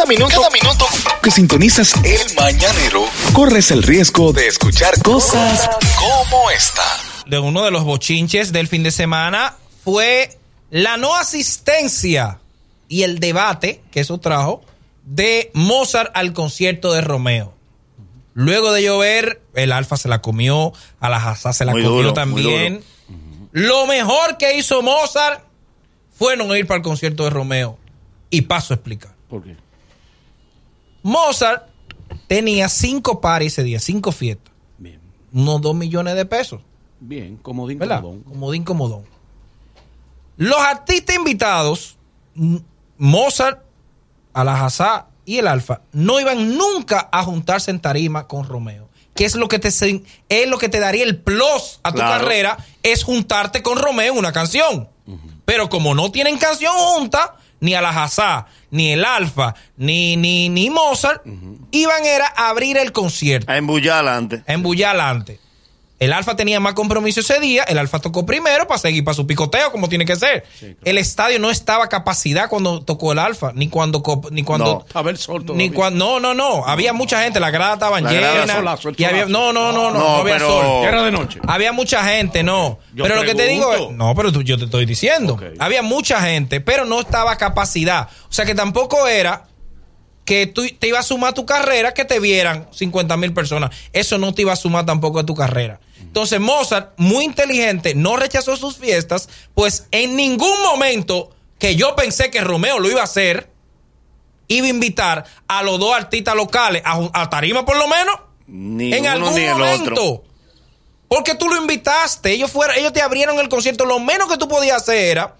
Cada minuto, cada minuto que sintonizas el mañanero, corres el riesgo de escuchar cosas como esta. de uno de los bochinches del fin de semana fue la no asistencia y el debate que eso trajo de Mozart al concierto de Romeo. Luego de llover, el Alfa se la comió, a la Hazá se la Muy comió duro, también. Lo mejor que hizo Mozart fue no ir para el concierto de Romeo. Y paso a explicar. ¿Por qué? Mozart tenía cinco pares ese día, cinco fiestas, Bien. unos dos millones de pesos. Bien, comodín, ¿verdad? comodón. Comodín, comodón. Los artistas invitados, Mozart, Alajazá y el Alfa, no iban nunca a juntarse en tarima con Romeo. Que es lo que te es lo que te daría el plus a tu Claro. carrera, es juntarte con Romeo en una canción. Pero como no tienen canción junta, ni Alajazá, ni el Alfa, ni, ni, ni Mozart, iban era a abrir el concierto A embullar adelante. a embullar adelante. El Alfa tenía más compromiso ese día. El Alfa tocó primero para seguir para su picoteo, como tiene que ser. El estadio no estaba a capacidad cuando tocó el Alfa, ni cuando. Ni cuando No, estaba el sol todavía. ni cuando, no, no, no. Había mucha gente, las gradas estaban La grada, y había- solazo. no, no, no, no, había pero- sol. Era de noche. Había mucha gente, no. Yo pero lo que te digo es. No, pero tú- yo te estoy diciendo. Había mucha gente, pero no estaba a capacidad. O sea que tampoco era que tú te iba a sumar a tu carrera que te vieran 50 mil personas. Eso no te iba a sumar tampoco a tu carrera. Entonces Mozart, muy inteligente, no rechazó sus fiestas, pues en ningún momento que yo pensé que Romeo lo iba a hacer, iba a invitar a los dos artistas locales a, tarima por lo menos. Ni en uno algún ni el momento. otro. Porque tú lo invitaste, ellos fueron, ellos te abrieron el concierto, lo menos que tú podías hacer era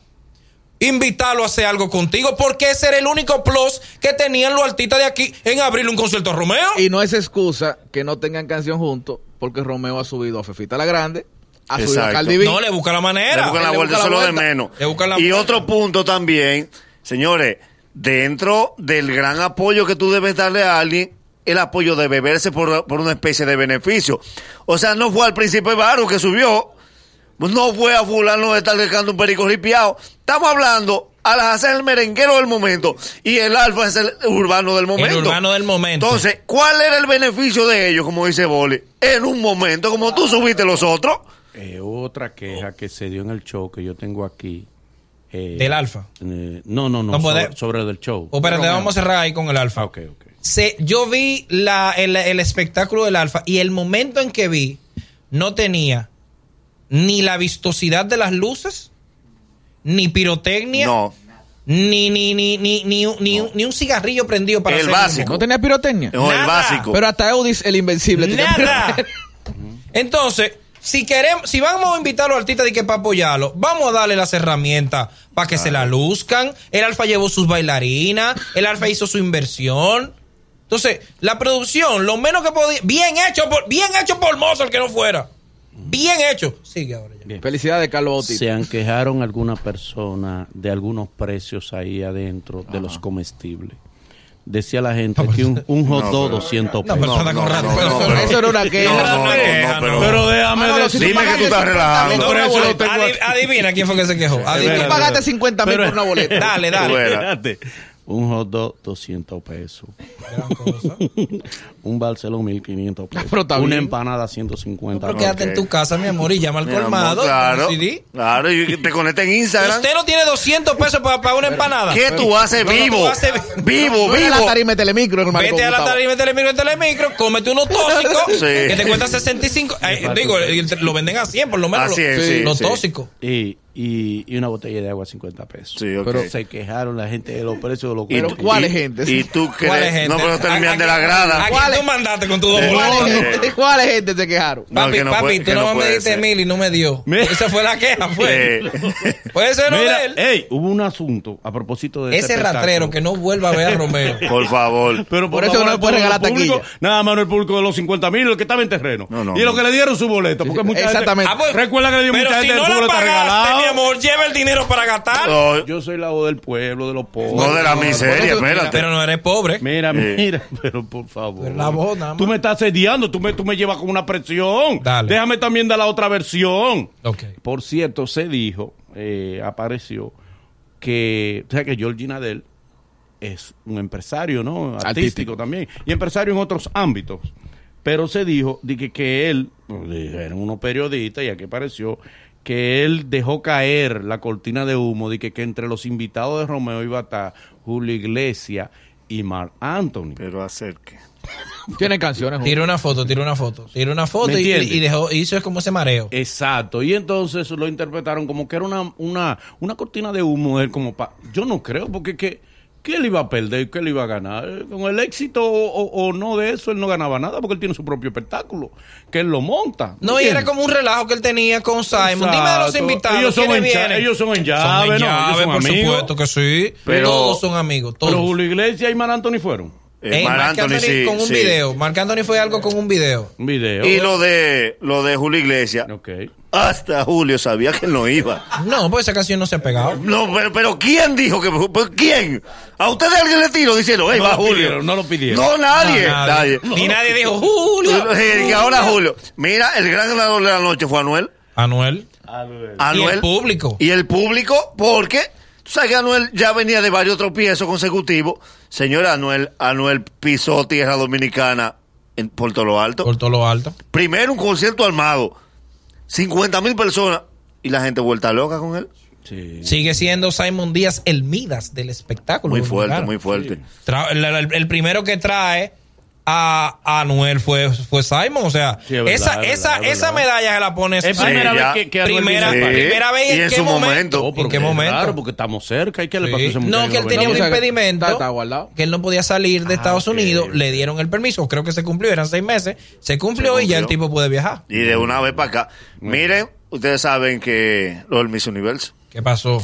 invitarlo a hacer algo contigo, porque ese era el único plus que tenían los artistas de aquí en abrirle un concierto a Romeo. Y no es excusa que no tengan canción juntos, porque Romeo ha subido a Fefita la Grande, a B. no le busca la manera. Le buscan la le vuelta, busca eso la es lo de menos. Le buscan la Y vuelta. otro punto también, señores, dentro del gran apoyo que tú debes darle a alguien, el apoyo debe verse por, por una especie de beneficio. O sea, no fue al príncipe Baro que subió, no fue a fulano de estar dejando un perico ripiado. Estamos hablando a las hacer el merenguero del momento y el alfa es el urbano del momento. urbano del momento. Entonces, ¿cuál era el beneficio de ellos, como dice Boli? En un momento, como tú subiste los otros. Eh, otra queja que se dio en el show que yo tengo aquí. eh, Del Alfa. eh, no, no, no, sobre, sobre el del show. Oh, espérate, Romeo. vamos a cerrar ahí con el Alfa. Ah, ok, ok. Se- yo vi la, el, el espectáculo del Alfa y el momento en que vi no tenía ni la vistosidad de las luces, ni pirotecnia, No. ni, ni, ni, ni, ni, un- ni, un- ni un cigarrillo prendido para El hacer básico. ¿No tenía pirotecnia? No, el básico. Pero hasta Eudis, el invencible. Nada. Entonces, si queremos, si vamos a invitar a los artistas de que para apoyarlo, vamos a darle las herramientas para que se la luzcan. El Alfa llevó sus bailarinas, el Alfa hizo su inversión. Entonces, la producción, lo menos que podía, bien hecho por, bien hecho por Mozart que no fuera. Bien hecho. Sigue ahora ya. Bien. Felicidades, Carlos Bautista. Se han quejaron algunas personas de algunos precios ahí adentro de los comestibles. Decía la gente que un, un hot No, dog pero- 200 No, pesos. no, pero- no, pero- pero- Eso era una queja. No, no, no, queja, no, pero. Pero déjame si decir. Dime que tú estás 50 relajando. adivina quién fue que se quejó. si tú Adivina. pagaste 50 mil por una boleta. Dale, dale. Un hot dog 200 pesos. Gran cosa. Un Barcelona 1500 pesos. Pero está Una bien. empanada 150 Pero quédate en tu casa, mi amor, y llama al Mi amor, colmado. claro, CD. claro, y te conecta en Instagram. Usted no tiene 200 pesos para pagar una empanada. ¿Qué tú haces No, no, vivo? tú haces- Vivo, Vete a la vivo. tarima de Telemicro, hermano. Vete a la Gustavo. tarima de Telemicro en Telemicro, cómete unos tóxicos Sí. que te cuesta 65. eh, digo, eh, lo venden a 100 por lo menos. Así es, los, sí, los sí. tóxicos. Y, y, y una botella de agua 50 pesos. Sí. Pero se quejaron la gente de los precios de los Pero tú- comestibles. ¿cuál y- es gente? Y tú ¿Cuál es crees. gente? No, pero te ¿A- envían de a la grada. ¿A ¿Cuál tú mandaste con tu dos es Eh. gente? ¿Cuál es gente se quejaron? No, Papi, que no papi, puede- tú no, me diste mil y no me dio. Esa fue la queja, fue. Eh, Puede ser no de Mira, él. ey, hubo un asunto a propósito de Ese ese rastrero que no vuelva a ver a Romeo. por favor. Pero Por eso favor, no le puede regalar taquilla. Nada más no el público de los 50 mil, el que estaba en terreno. No, no, y los que le dieron su boleto. Porque mucha Exactamente. Ah, pues, recuerda que le dio mucha si gente no el boleto regalado. Amor, lleva el dinero para gastar. No, Yo soy la voz del pueblo, de los pobres. no de la miseria, espérate. Pero no eres pobre. Mira, Eh. mira, pero por favor. Pero la voz nada más. Tú me estás sediando, tú me, tú me llevas con una presión. Dale. Déjame también dar la otra versión. Ok. Por cierto, se dijo, eh, apareció, que, o sea, que Georgina Nadel es un empresario, ¿no? Artístico, Artístico. también. Y empresario en otros ámbitos. Pero se dijo de que, que él, pues, dijeron unos periodistas y aquí apareció, que él dejó caer la cortina de humo de que, que entre los invitados de Romeo iba a estar Julio Iglesias y Mark Anthony. Pero acerque. Tienen canciones. Tira una foto, tira una foto. Tira una foto ¿Me y, y dejó, hizo es como ese mareo. Exacto, y entonces lo interpretaron como que era una, una, una cortina de humo, él como pa... Yo no creo, porque que, ¿qué él iba a perder? ¿Qué él iba a ganar? Con el éxito o, o- o no de eso, él no ganaba nada, porque él tiene su propio espectáculo, que él lo monta. No, y era como un relajo que él tenía con Simon. Dime de los invitados. Ellos son ¿quiénes en cha- vienen? ellos son en llave, Son en ¿no? Ellos llave, son por amigos. supuesto que sí. Pero- todos son amigos. Todos. Pero Julio Iglesias y Mar Anthony fueron. Eh, Eh, Marc Anthony, Anthony sí, con un sí. video. Marc Anthony fue algo con un video. Un video. Y lo de, lo de Julio Iglesias, Ok. hasta Julio sabía que no iba. No, pues esa canción no se ha pegado. No, pero, pero ¿quién dijo que pues, ¿Quién? ¿A ustedes alguien le tiró diciendo, hey, No va Julio? pidieron, no lo pidieron. No, nadie. No, nadie. Ni nadie dijo Julio. Que ahora Julio. Mira, el gran ganador de la noche fue Anuel. Anuel. Anuel. Y el público. Y el público, porque tú sabes que Anuel ya venía de varios tropiezos consecutivos. Señora Anuel, Anuel pisó tierra dominicana en Puerto Lo Alto. Por todo lo alto. Primero un concierto armado. 50 mil personas. Y la gente vuelta loca con él. Sí. Sigue siendo Simon Díaz el Midas del espectáculo. Muy fuerte, dominicano. muy fuerte. Tra- el, el- el primero que trae a, a Anuel fue, fue Simon. O sea, Sí, es verdad, esa, es esa, es esa medalla se la pone Es Simon. primera Sí, vez que, que Primera- país. primera vez y en en qué su momento. momento. ¿En qué momento? raro, porque estamos cerca. ¿Y qué le Sí. pasó muchacho? No, que él tenía un O sea, que impedimento. está- está guardado. Que él no podía salir de Estados ok. Unidos. Le dieron el permiso. Creo que se cumplió. Eran seis meses. Se cumplió, Se y ya el cumplió. tipo puede viajar. Y de una vez para acá. Miren, ustedes saben que lo del Miss Universo. ¿Qué pasó?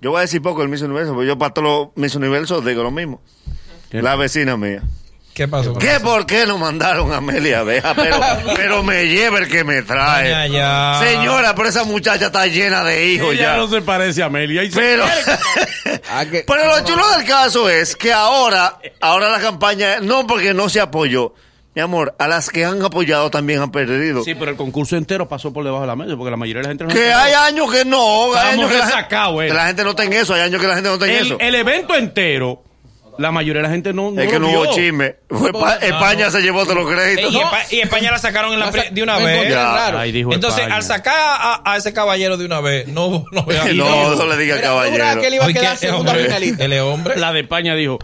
Yo voy a decir poco del Miss Universo, porque yo para todos los Miss Universos digo lo mismo. La vecina mía. ¿Qué pasó? ¿Qué por qué no mandaron a Amelia Abeja? Pero, pero me lleva el que me trae. Ya. Señora, pero esa muchacha está llena de hijos Ella ya. no se parece a Amelia. y Pero, Ah, pero lo chulo del caso es que ahora, ahora la campaña, no porque no se apoyó, mi amor, a las que han apoyado también han perdido. Sí, pero el concurso entero pasó por debajo de la mesa, porque la mayoría de la gente no Que hay años que no, hay años que la, resacados, eh. que la gente no está en eso, hay años que la gente no está en el, eso. el evento entero, la mayoría de la gente no, no es que lo no hubo chisme. Fue pa- España se llevó todos los créditos. y, Espa- y España la sacaron en la sa- de una vez. Ahí dijo Entonces, España. al sacar a, a ese caballero de una vez, no, no, No, no le diga caballero. que él iba a quedar ¿qué segunda hombre? finalista. Él es hombre. La de España dijo,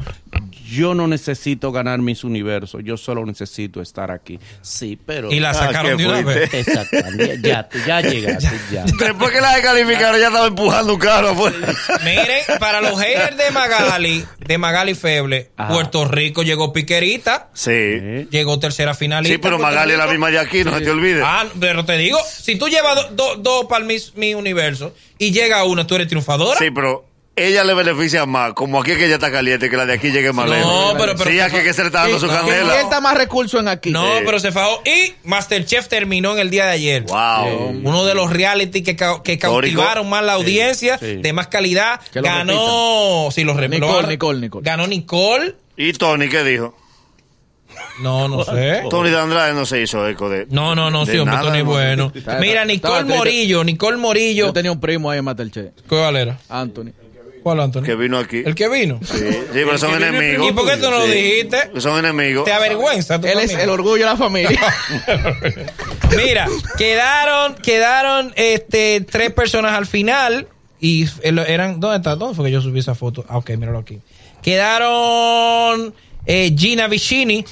yo no necesito ganar mis universos, yo solo necesito estar aquí. Sí, pero... Y la Ah, sacaron ¿qué de una vez. Exactamente, ya, ya llegaste, ya. Después que la descalificaron, ya estaba empujando un carro afuera. Miren, para los haters de Magali, de Magali Feble, Ajá. Puerto Rico llegó piquerita, Sí. Eh, llegó tercera finalista. Sí, pero Magali es la misma de aquí, no se te olvide. Ah, pero te digo, si tú llevas dos do, dos para mi, mi universo y llega una, tú eres triunfadora. Sí, pero ella le beneficia más, como aquí que ella está caliente, que la de aquí llegue más No, lejos. pero- pero- sí, aquí que se le está dando su no, candela. invierta más recursos en aquí. No, Sí. pero se fajó. Y Masterchef terminó en el día de ayer. Wow. Uno de los reality que, ca- que cautivaron más la audiencia, sí. de más calidad. Ganó. Sí, lo repito. Nicole, Nicole, Nicole. Ganó Nicole. ¿Y Tony qué dijo? No, no sé. Tony de Andrade no se hizo eco de. No, no, no, sí, hombre, nada, Tony bueno. Está- Mira, está- Nicole Morillo, Nicole Morillo. Yo tenía un primo ahí en Masterchef, ¿Cuál era? Anthony. ¿Cuál, Anthony? Que vino aquí. El que vino. Sí, sí, pero son enemigos. ¿Y por qué tú no lo dijiste? Son enemigos. Te avergüenza. tu Él es el orgullo de la familia. Mira, quedaron, quedaron este, tres personas al final. Y eran. ¿Dónde está? ¿Dónde fue que yo subí esa foto? Ah, ok, míralo aquí. Quedaron eh, Gina Vicini.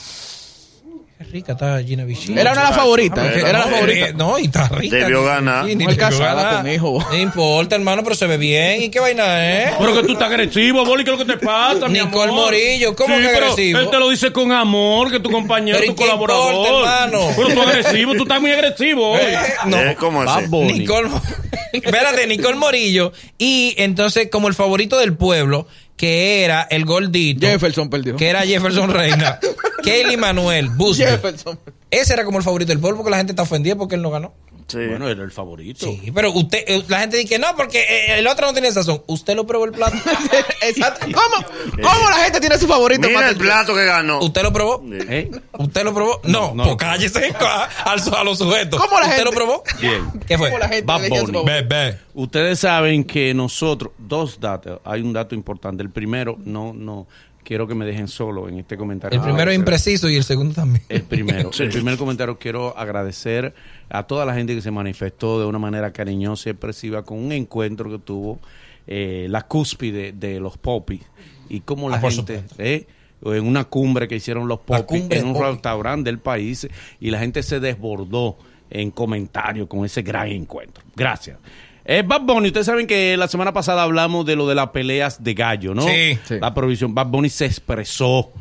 Qué rica está Gina Vicini. Era una de las favoritas. Era Era la favorita. Eh, No, y está rica. Debió ganar. Mujer debió casada ganar. con hijo. No importa, hermano, pero se ve bien. ¿Y qué vaina es? Pero que tú estás agresivo, Boli, ¿qué es lo que te pasa, mi Nicole amor? Morillo, ¿cómo Sí, que agresivo? Él te lo dice con amor, que tu compañero, Pero ¿y tu qué colaborador. importa, hermano? Pero tú agresivo, tú estás muy agresivo hoy. Eh, no. Eh, ¿Cómo Bad así? Bunny. Nicole, espérate, Nicole Morillo. Y entonces, como el favorito del pueblo, que era el gordito. Jefferson perdió. Que era Jefferson Reina. Kelly Manuel. Jefferson. Ese era como el favorito del pueblo porque la gente está ofendida porque él no ganó. Sí. Bueno, era el favorito. Sí, pero usted, eh, la gente dice que no, porque eh, el otro no tenía sazón. Usted lo probó el plato. Exacto. ¿Cómo, ¿Cómo la gente tiene su favorito? Mira el plato que ganó. ¿Usted lo probó? ¿Eh? ¿Usted lo probó? No, No. pues cállese a, a los sujetos. ¿Cómo la ¿Usted gente- lo probó? Bien. ¿Qué fue? ¿Cómo la gente Bad Bunny. Ustedes saben que nosotros, dos datos, hay un dato importante. El primero, no, no, quiero que me dejen solo en este comentario. El primero es impreciso y el segundo también. El primero, el primer comentario quiero agradecer a toda la gente que se manifestó de una manera cariñosa y expresiva con un encuentro que tuvo eh, la cúspide de los popis y cómo la Ah, gente eh, en una cumbre que hicieron los popis en un Popi. restaurante del país y la gente se desbordó en comentarios con ese gran encuentro. Gracias. Eh, Bad Bunny, ustedes saben que la semana pasada hablamos de lo de las peleas de gallo, ¿no? Sí. Sí. La provisión. Bad Bunny se expresó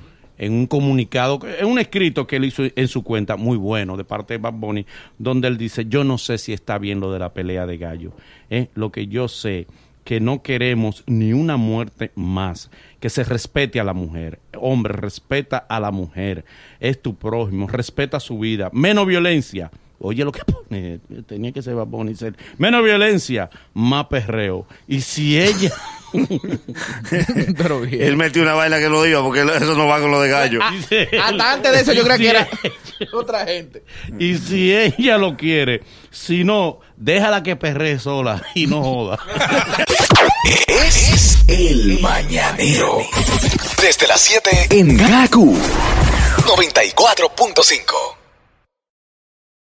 en un comunicado, en un escrito que él hizo en su cuenta, muy bueno, de parte de Bad Bunny, donde él dice, yo no sé si está bien lo de la pelea de gallo. ¿eh? Lo que yo sé, que no queremos ni una muerte más, que se respete a la mujer. Hombre, respeta a la mujer, es tu prójimo, respeta su vida, menos violencia. Oye, lo que pone, tenía que ser Bad Bunny, ser, menos violencia, más perreo. Y si ella... Pero bien. Él metió una vaina que lo diga porque eso no va con lo de gallo. Hasta antes de eso yo creía que era otra gente. Y si ella lo quiere, si no, déjala que perree sola y no joda. Es el mañanero. Desde las 7 en Gaku 94.5.